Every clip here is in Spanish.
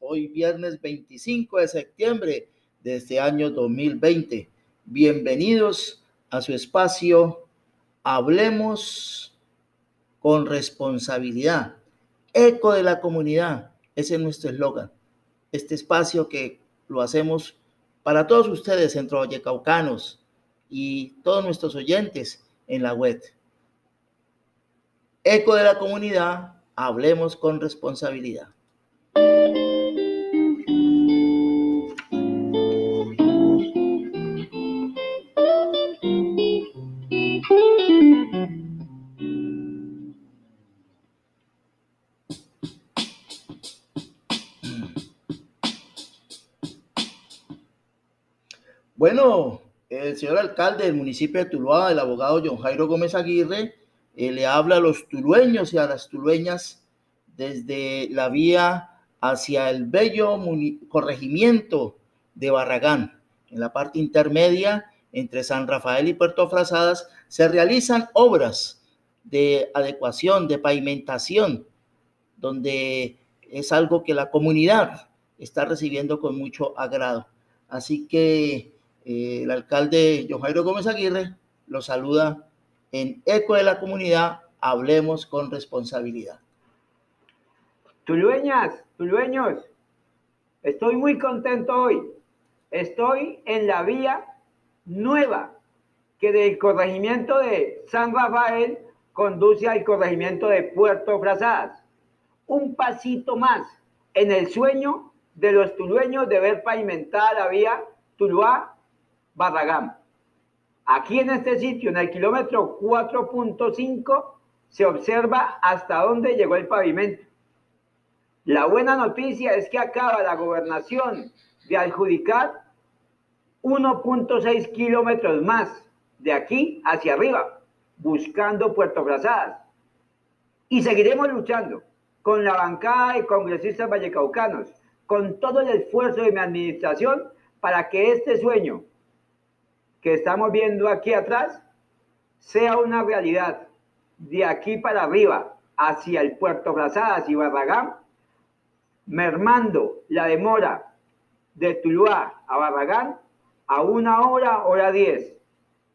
Hoy viernes 25 de septiembre de este año 2020. Bienvenidos a su espacio Hablemos con responsabilidad. Eco de la comunidad. Ese es nuestro eslogan. Este espacio que lo hacemos para todos ustedes, centro vallecaucanos y todos nuestros oyentes en la web. Eco de la comunidad Hablemos con responsabilidad. Bueno, el señor alcalde del municipio de Tuluá, el abogado John Jairo Gómez Aguirre, eh, le habla a los tulueños y a las tulueñas desde la vía hacia el bello corregimiento de Barragán. En la parte intermedia, entre San Rafael y Puerto Frazadas, se realizan obras de adecuación, de pavimentación, donde es algo que la comunidad está recibiendo con mucho agrado. Así que el alcalde John Jairo Gómez Aguirre lo saluda en Eco de la Comunidad, hablemos con responsabilidad. Tulueñas, tulueños, estoy muy contento hoy. Estoy en la vía nueva que del corregimiento de San Rafael conduce al corregimiento de Puerto Frazadas. Un pasito más en el sueño de los tulueños de ver pavimentada la vía Tuluá-Barragán. Aquí en este sitio, en el kilómetro 4.5, se observa hasta dónde llegó el pavimento. La buena noticia es que acaba la gobernación de adjudicar 1.6 kilómetros más de aquí hacia arriba, buscando Puerto Frazadas. Y seguiremos luchando con la bancada de congresistas vallecaucanos, con todo el esfuerzo de mi administración para que este sueño que estamos viendo aquí atrás sea una realidad de aquí para arriba, hacia el puerto Brazadas y Barragán, mermando la demora de Tuluá a Barragán a una hora, hora diez,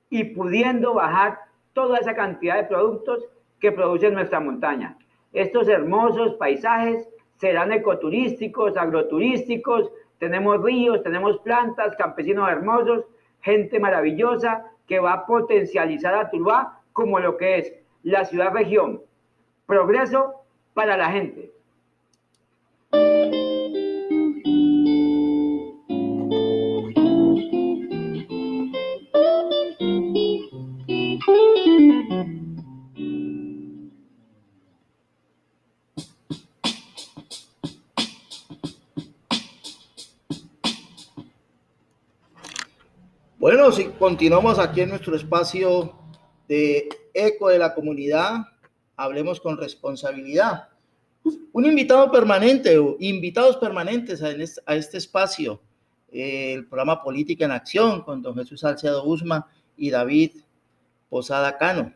y pudiendo bajar toda esa cantidad de productos que produce nuestra montaña. Estos hermosos paisajes serán ecoturísticos, agroturísticos, tenemos ríos, tenemos plantas, campesinos hermosos, gente maravillosa que va a potencializar a Tuluá como lo que es la ciudad-región. Progreso para la gente. Continuamos aquí en nuestro espacio de eco de la comunidad, hablemos con responsabilidad. Un invitado permanente o invitados permanentes a este, espacio, el programa Política en Acción con don Jesús Salcedo Usma y David Posada Cano,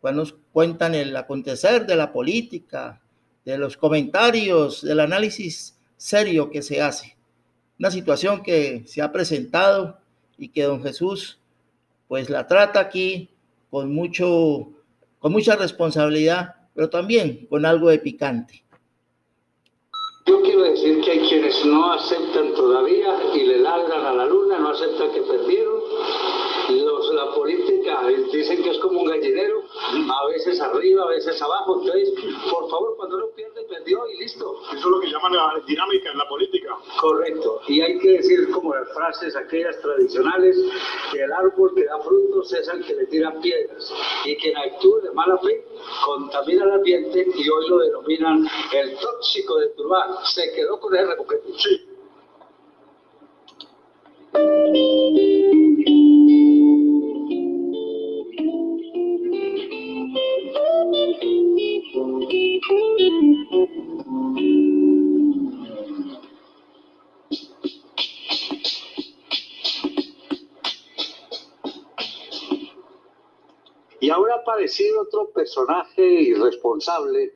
cuando nos cuentan el acontecer de la política, de los comentarios, del análisis serio que se hace. Una situación que se ha presentado y que don Jesús pues la trata aquí con mucho con mucha responsabilidad, pero también con algo de picante. Yo quiero decir que hay quienes no aceptan todavía y le ladran a la luna, no aceptan que perdieron. Los, la política dicen que es como un gallinero, a veces arriba, a veces abajo. Entonces, por favor, cuando uno pierde, perdió y listo. Eso es lo que llaman la dinámica en la política. Correcto. Y hay que decir como las frases aquellas tradicionales, que el árbol que da frutos es el que le tiran piedras. Y quien actúe de mala fe contamina el ambiente y hoy lo denominan el tóxico de Turbán. Se quedó con el porque sí. Aparecido otro personaje irresponsable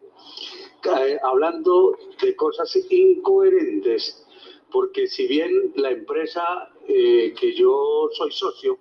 eh, hablando de cosas incoherentes, porque si bien la empresa eh, que yo soy socio,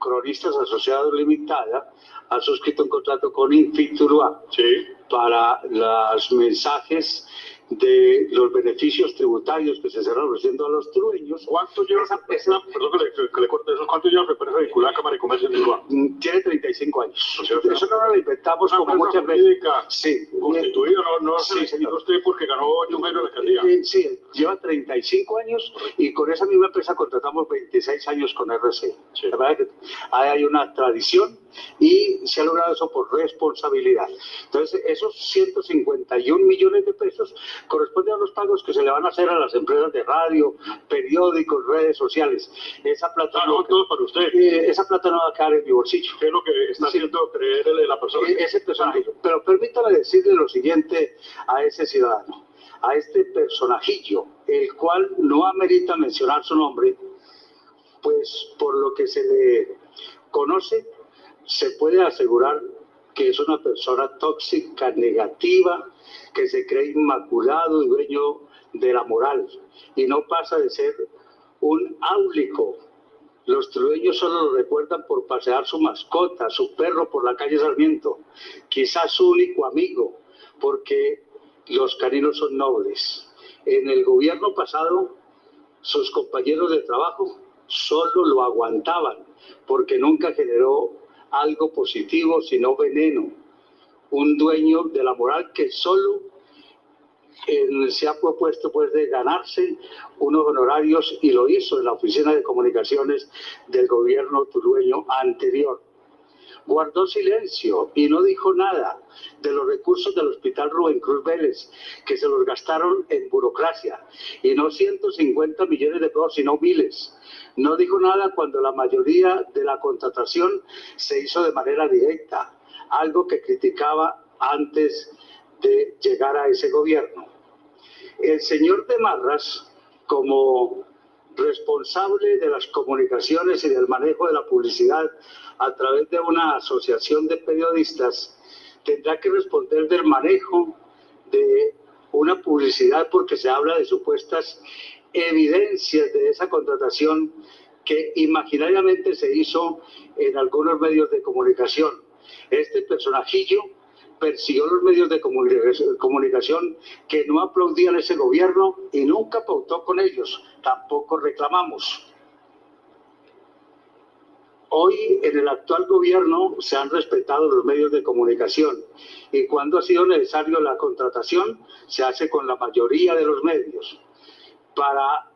Cronistas Asociados Limitada, ha suscrito un contrato con Infiturua Sí. para los mensajes de los beneficios tributarios que se están ofreciendo a los trueños. ¿Cuánto lleva esa empresa? Perdón que le, que le corte eso. ¿Cuánto lleva la empresa vinculada a Cámara de Comercio de Tuluá? Mm, Tiene 35 años. O sea, Eso no lo inventamos como muchas veces. Sí, constituida, no, no Sí, se usted porque ganó un en la alcaldía. Eh, Sí, lleva 35 años y con esa misma empresa contratamos 26 años con RC. Sí. La verdad que ahí hay una tradición y se ha logrado eso por responsabilidad. Entonces, esos 151 millones de pesos corresponden a los pagos que se le van a hacer a las empresas de radio, periódicos, redes sociales. Esa plata, Ah, no, todo para usted. eh, esa plata no va a quedar en mi bolsillo. ¿Qué es lo que está Sí. haciendo creer el- la persona? E- ese personaje. Pero permítame decirle lo siguiente a ese ciudadano, a este personajillo, el cual no amerita mencionar su nombre, pues por lo que se le conoce, se puede asegurar que es una persona tóxica, negativa, que se cree inmaculado y dueño de la moral, y no pasa de ser un áulico, los trueños solo lo recuerdan por pasear su mascota, su perro por la calle Sarmiento, quizás su único amigo, porque los caninos son nobles. En el gobierno pasado, sus compañeros de trabajo solo lo aguantaban, porque nunca generó algo positivo, sino veneno. Un dueño de la moral que solo él se ha propuesto pues de ganarse unos honorarios y lo hizo en la oficina de comunicaciones del gobierno tulueño anterior. Guardó silencio y no dijo nada de los recursos del hospital Rubén Cruz Vélez, que se los gastaron en burocracia, y no 150 millones de pesos, sino miles. No dijo nada cuando la mayoría de la contratación se hizo de manera directa, algo que criticaba antes de llegar a ese gobierno. El señor de Marras, como responsable de las comunicaciones y del manejo de la publicidad a través de una asociación de periodistas, tendrá que responder del manejo de una publicidad porque se habla de supuestas evidencias de esa contratación que imaginariamente se hizo en algunos medios de comunicación. Este personajillo persiguió los medios de comunicación- que no aplaudían ese gobierno y nunca pautó con ellos, tampoco reclamamos. Hoy en el actual gobierno se han respetado los medios de comunicación y cuando ha sido necesario la contratación se hace con la mayoría de los medios para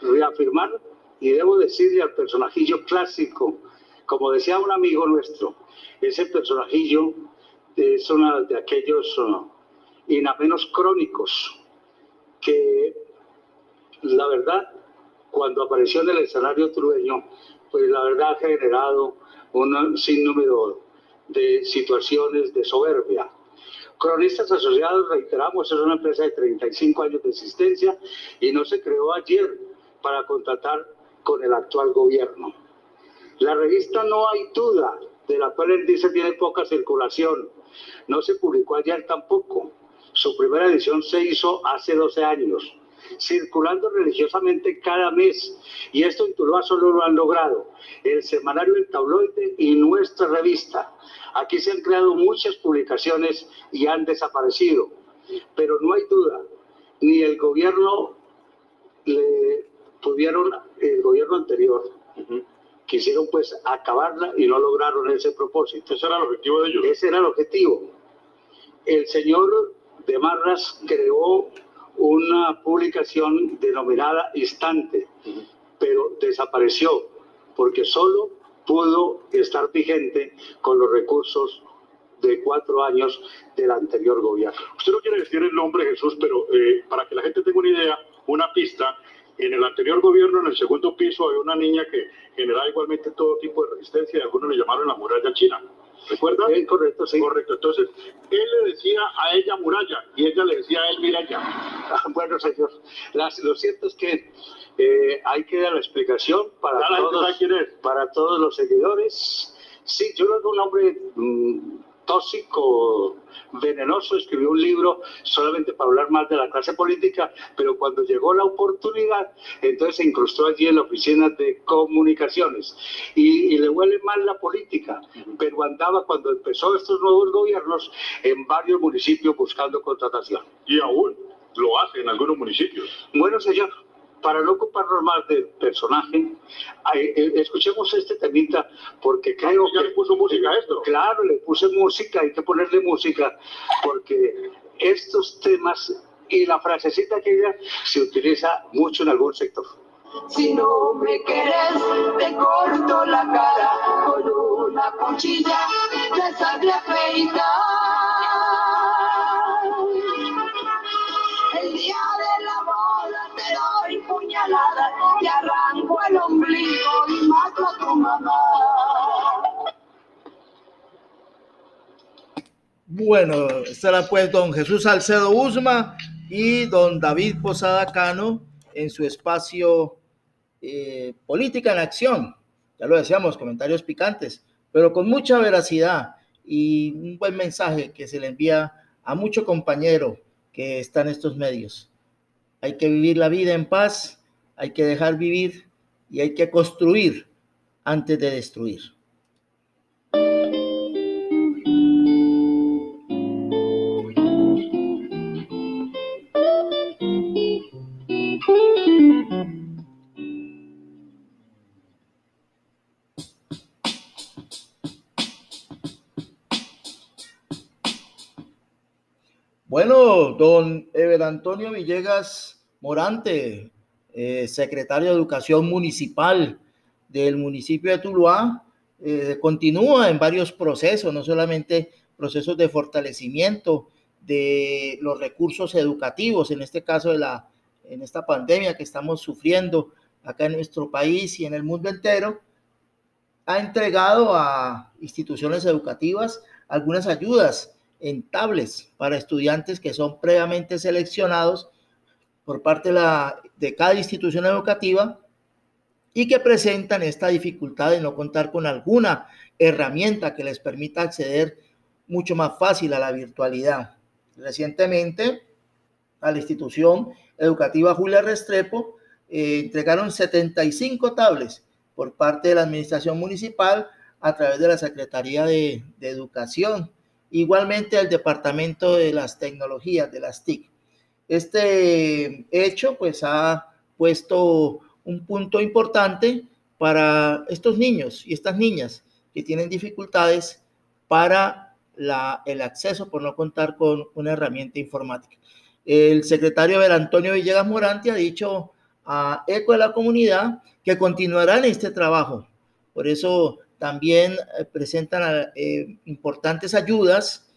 reafirmar y debo decirle al personajillo clásico, como decía un amigo nuestro, ese personajillo es uno de aquellos uh, inamenos crónicos que la verdad cuando apareció en el escenario trueño pues la verdad ha generado un sinnúmero de situaciones de soberbia. Cronistas Asociados, reiteramos, es una empresa de 35 años de existencia y no se creó ayer para contratar con el actual gobierno. La revista No hay duda, de la cual él dice tiene poca circulación, no se publicó ayer tampoco. Su primera edición se hizo hace 12 años, circulando religiosamente cada mes. Y esto en Tuluá solo lo han logrado el semanario El Tabloide y nuestra revista. Aquí se han creado muchas publicaciones y han desaparecido. Pero no hay duda, ni el gobierno le pudieron, el gobierno anterior, quisieron pues acabarla y no lograron ese propósito. Ese era el objetivo de ellos. Ese era el objetivo. El señor de Marras creó una publicación denominada Instante, pero desapareció porque solo pudo estar vigente con los recursos de cuatro años del anterior gobierno. Usted no quiere decir el nombre Jesús, pero eh, para que la gente tenga una idea, una pista, en el anterior gobierno, en el segundo piso, había una niña que generaba igualmente todo tipo de resistencia y algunos le llamaron la muralla china. ¿Recuerda? Es correcto, sí. Correcto. Entonces, él le decía a ella muralla y ella le decía a él miralla. Ah, Bueno, señor, las- lo cierto es que eh, hay que dar la explicación para la todos, para todos los seguidores. Sí, yo no un hombre mm, tóxico, venenoso, escribió un libro solamente para hablar más de la clase política, pero cuando llegó la oportunidad, entonces se incrustó allí en la oficina de comunicaciones y, le huele mal la política, pero andaba cuando empezó estos nuevos gobiernos en varios municipios buscando contratación. Y aún lo hace en algunos municipios. Bueno, señor para no ocuparnos más del personaje, eh, escuchemos este temita porque creo ¿Ya le puso música a esto? Claro, le puse música, hay que ponerle música porque estos temas y la frasecita que ella se utiliza mucho en algún sector. Si no me quieres, te corto la cara con una cuchilla de sable feita. Puñalada, te arranco el ombligo y mato a tu mamá. Bueno, estará pues don Jesús Salcedo Usma y don David Posada Cano en su espacio eh, Política en Acción. Ya lo decíamos, comentarios picantes, pero con mucha veracidad y un buen mensaje que se le envía a mucho compañero que está en estos medios. Hay que vivir la vida en paz, hay que dejar vivir y hay que construir antes de destruir. Bueno, don Ever Antonio Villegas Morante, eh, secretario de Educación Municipal del municipio de Tuluá, eh, continúa en varios procesos, no solamente procesos de fortalecimiento de los recursos educativos, en este caso de la, en esta pandemia que estamos sufriendo acá en nuestro país y en el mundo entero, ha entregado a instituciones educativas algunas ayudas en tablets para estudiantes que son previamente seleccionados por parte de, cada institución educativa y que presentan esta dificultad de no contar con alguna herramienta que les permita acceder mucho más fácil a la virtualidad. Recientemente, a la institución educativa Julia Restrepo eh, entregaron 75 tablets por parte de la administración municipal a través de la Secretaría de, de Educación igualmente al Departamento de las Tecnologías, de las TIC. Este hecho pues ha puesto un punto importante para estos niños y estas niñas que tienen dificultades para el acceso por no contar con una herramienta informática. El secretario del Antonio Villegas Morante ha dicho a ECO de la comunidad que continuarán este trabajo. Por eso también eh, presentan eh, importantes ayudas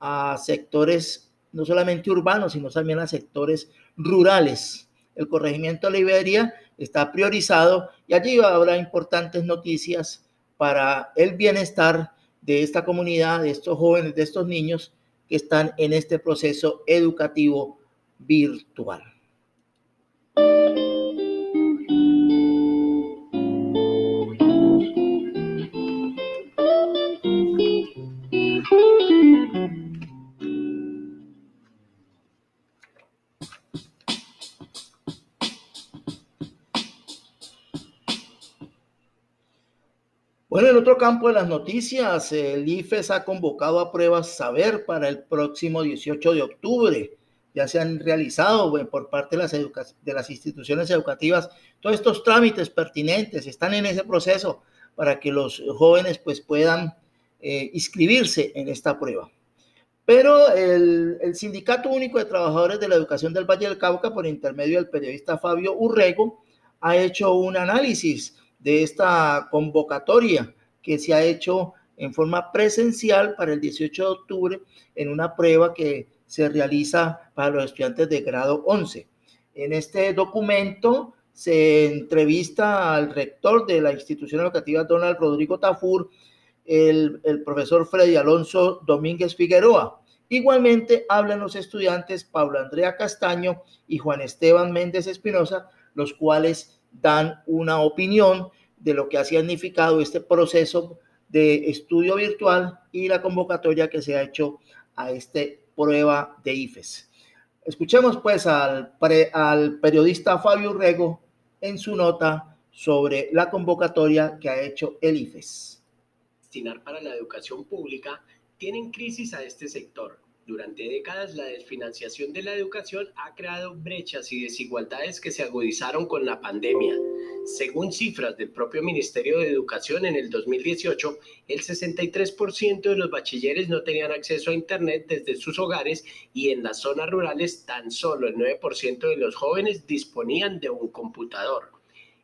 a sectores no solamente urbanos, sino también a sectores rurales. El corregimiento de Liberia está priorizado y allí habrá importantes noticias para el bienestar de esta comunidad, de estos jóvenes, de estos niños que están en este proceso educativo virtual. Otro campo de las noticias, el IFES ha convocado a pruebas Saber para el próximo 18 de octubre. Ya se han realizado por parte de las, de las instituciones educativas todos estos trámites pertinentes, están en ese proceso para que los jóvenes pues puedan eh, inscribirse en esta prueba. Pero el, el, Sindicato Único de Trabajadores de la Educación del Valle del Cauca, por intermedio del periodista Fabio Urrego, ha hecho un análisis de esta convocatoria que se ha hecho en forma presencial para el 18 de octubre en una prueba que se realiza para los estudiantes de grado 11. En este documento se entrevista al rector de la institución educativa Donald Rodrigo Tafur, el, el profesor Freddy Alonso Domínguez Figueroa. Igualmente hablan los estudiantes Pablo Andrea Castaño y Juan Esteban Méndez Espinosa, los cuales dan una opinión de lo que ha significado este proceso de estudio virtual y la convocatoria que se ha hecho a este prueba de IFES. Escuchemos pues al, al periodista Fabio Rego en su nota sobre la convocatoria que ha hecho el IFES. Destinar para la educación pública tienen crisis a este sector durante décadas, la desfinanciación de la educación ha creado brechas y desigualdades que se agudizaron con la pandemia. Según cifras del propio Ministerio de Educación en el 2018, el 63% de los bachilleres no tenían acceso a Internet desde sus hogares y en las zonas rurales tan solo el 9% de los jóvenes disponían de un computador.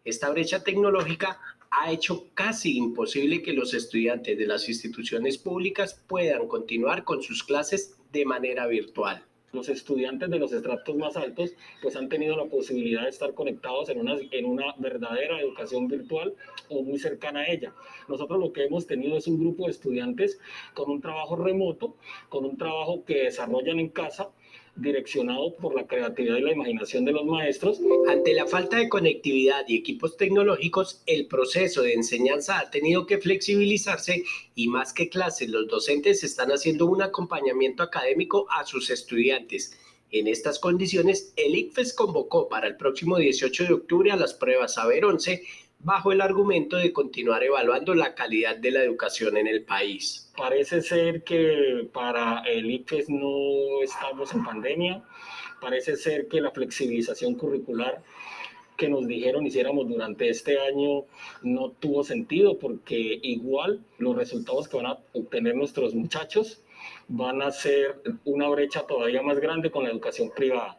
Esta brecha tecnológica ha hecho casi imposible que los estudiantes de las instituciones públicas puedan continuar con sus clases de manera virtual. Los estudiantes de los estratos más altos pues han tenido la posibilidad de estar conectados en una, en una verdadera educación virtual o muy cercana a ella. Nosotros lo que hemos tenido es un grupo de estudiantes con un trabajo remoto, con un trabajo que desarrollan en casa, direccionado por la creatividad y la imaginación de los maestros. Ante la falta de conectividad y equipos tecnológicos, el proceso de enseñanza ha tenido que flexibilizarse y más que clases, los docentes están haciendo un acompañamiento académico a sus estudiantes. En estas condiciones, el ICFES convocó para el próximo 18 de octubre a las pruebas Saber 11 bajo el argumento de continuar evaluando la calidad de la educación en el país. Parece ser que para el IFES no estamos en pandemia, parece ser que la flexibilización curricular que nos dijeron hiciéramos durante este año no tuvo sentido porque igual los resultados que van a obtener nuestros muchachos van a ser una brecha todavía más grande con la educación privada.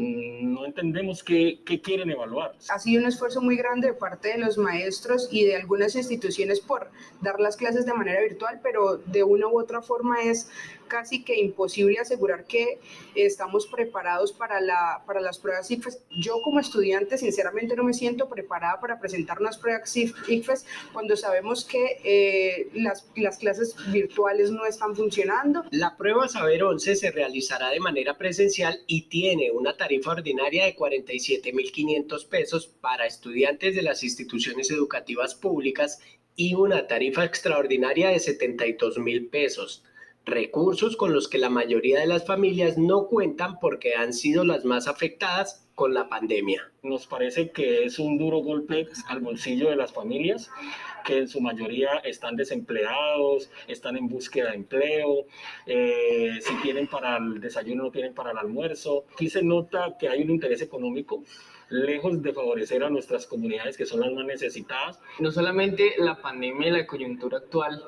Mm, no entendemos qué, qué, quieren evaluar. Ha sido un esfuerzo muy grande de parte de los maestros y de algunas instituciones por dar las clases de manera virtual, pero de una u otra forma es casi que imposible asegurar que estamos preparados para, la, para las pruebas IFES. Yo como estudiante sinceramente no me siento preparada para presentar unas pruebas IFES cuando sabemos que eh, las, las clases virtuales no están funcionando. La prueba Saber 11 se realizará de manera presencial y tiene una tarifa ordinaria de 47.500 pesos para estudiantes de las instituciones educativas públicas y una tarifa extraordinaria de 72 mil pesos recursos con los que la mayoría de las familias no cuentan porque han sido las más afectadas con la pandemia. Nos parece que es un duro golpe al bolsillo de las familias que en su mayoría están desempleados, están en búsqueda de empleo, eh, si tienen para el desayuno no tienen para el almuerzo. Aquí se nota que hay un interés económico lejos de favorecer a nuestras comunidades que son las más necesitadas. No solamente la pandemia y la coyuntura actual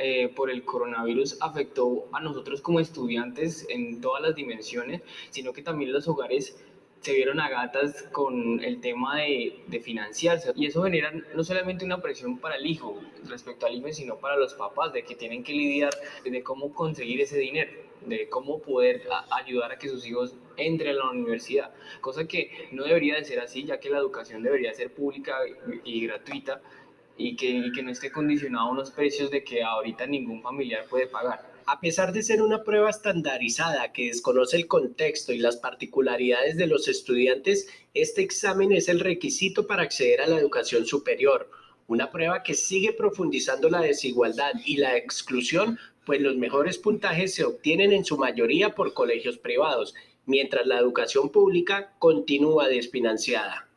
eh, por el coronavirus afectó a nosotros como estudiantes en todas las dimensiones, sino que también los hogares se vieron a gatas con el tema de, de, financiarse. Y eso genera no solamente una presión para el hijo respecto al hijo, sino para los papás de que tienen que lidiar de cómo conseguir ese dinero, de cómo poder ayudar a que sus hijos entren a la universidad, cosa que no debería de ser así, ya que la educación debería ser pública y gratuita y que, no esté condicionado a unos precios de que ahorita ningún familiar puede pagar. A pesar de ser una prueba estandarizada que desconoce el contexto y las particularidades de los estudiantes, este examen es el requisito para acceder a la educación superior. Una prueba que sigue profundizando la desigualdad y la exclusión, pues los mejores puntajes se obtienen en su mayoría por colegios privados, mientras la educación pública continúa desfinanciada.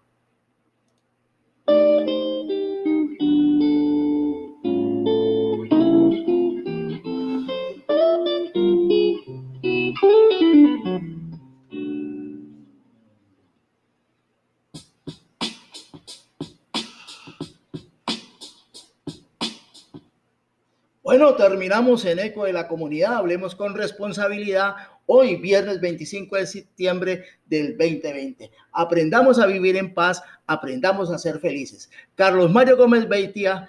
Bueno, terminamos en Eco de la Comunidad. Hablemos con responsabilidad hoy, viernes 25 de septiembre del 2020. Aprendamos a vivir en paz, aprendamos a ser felices. Carlos Mario Gómez Beitia,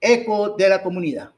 Eco de la Comunidad.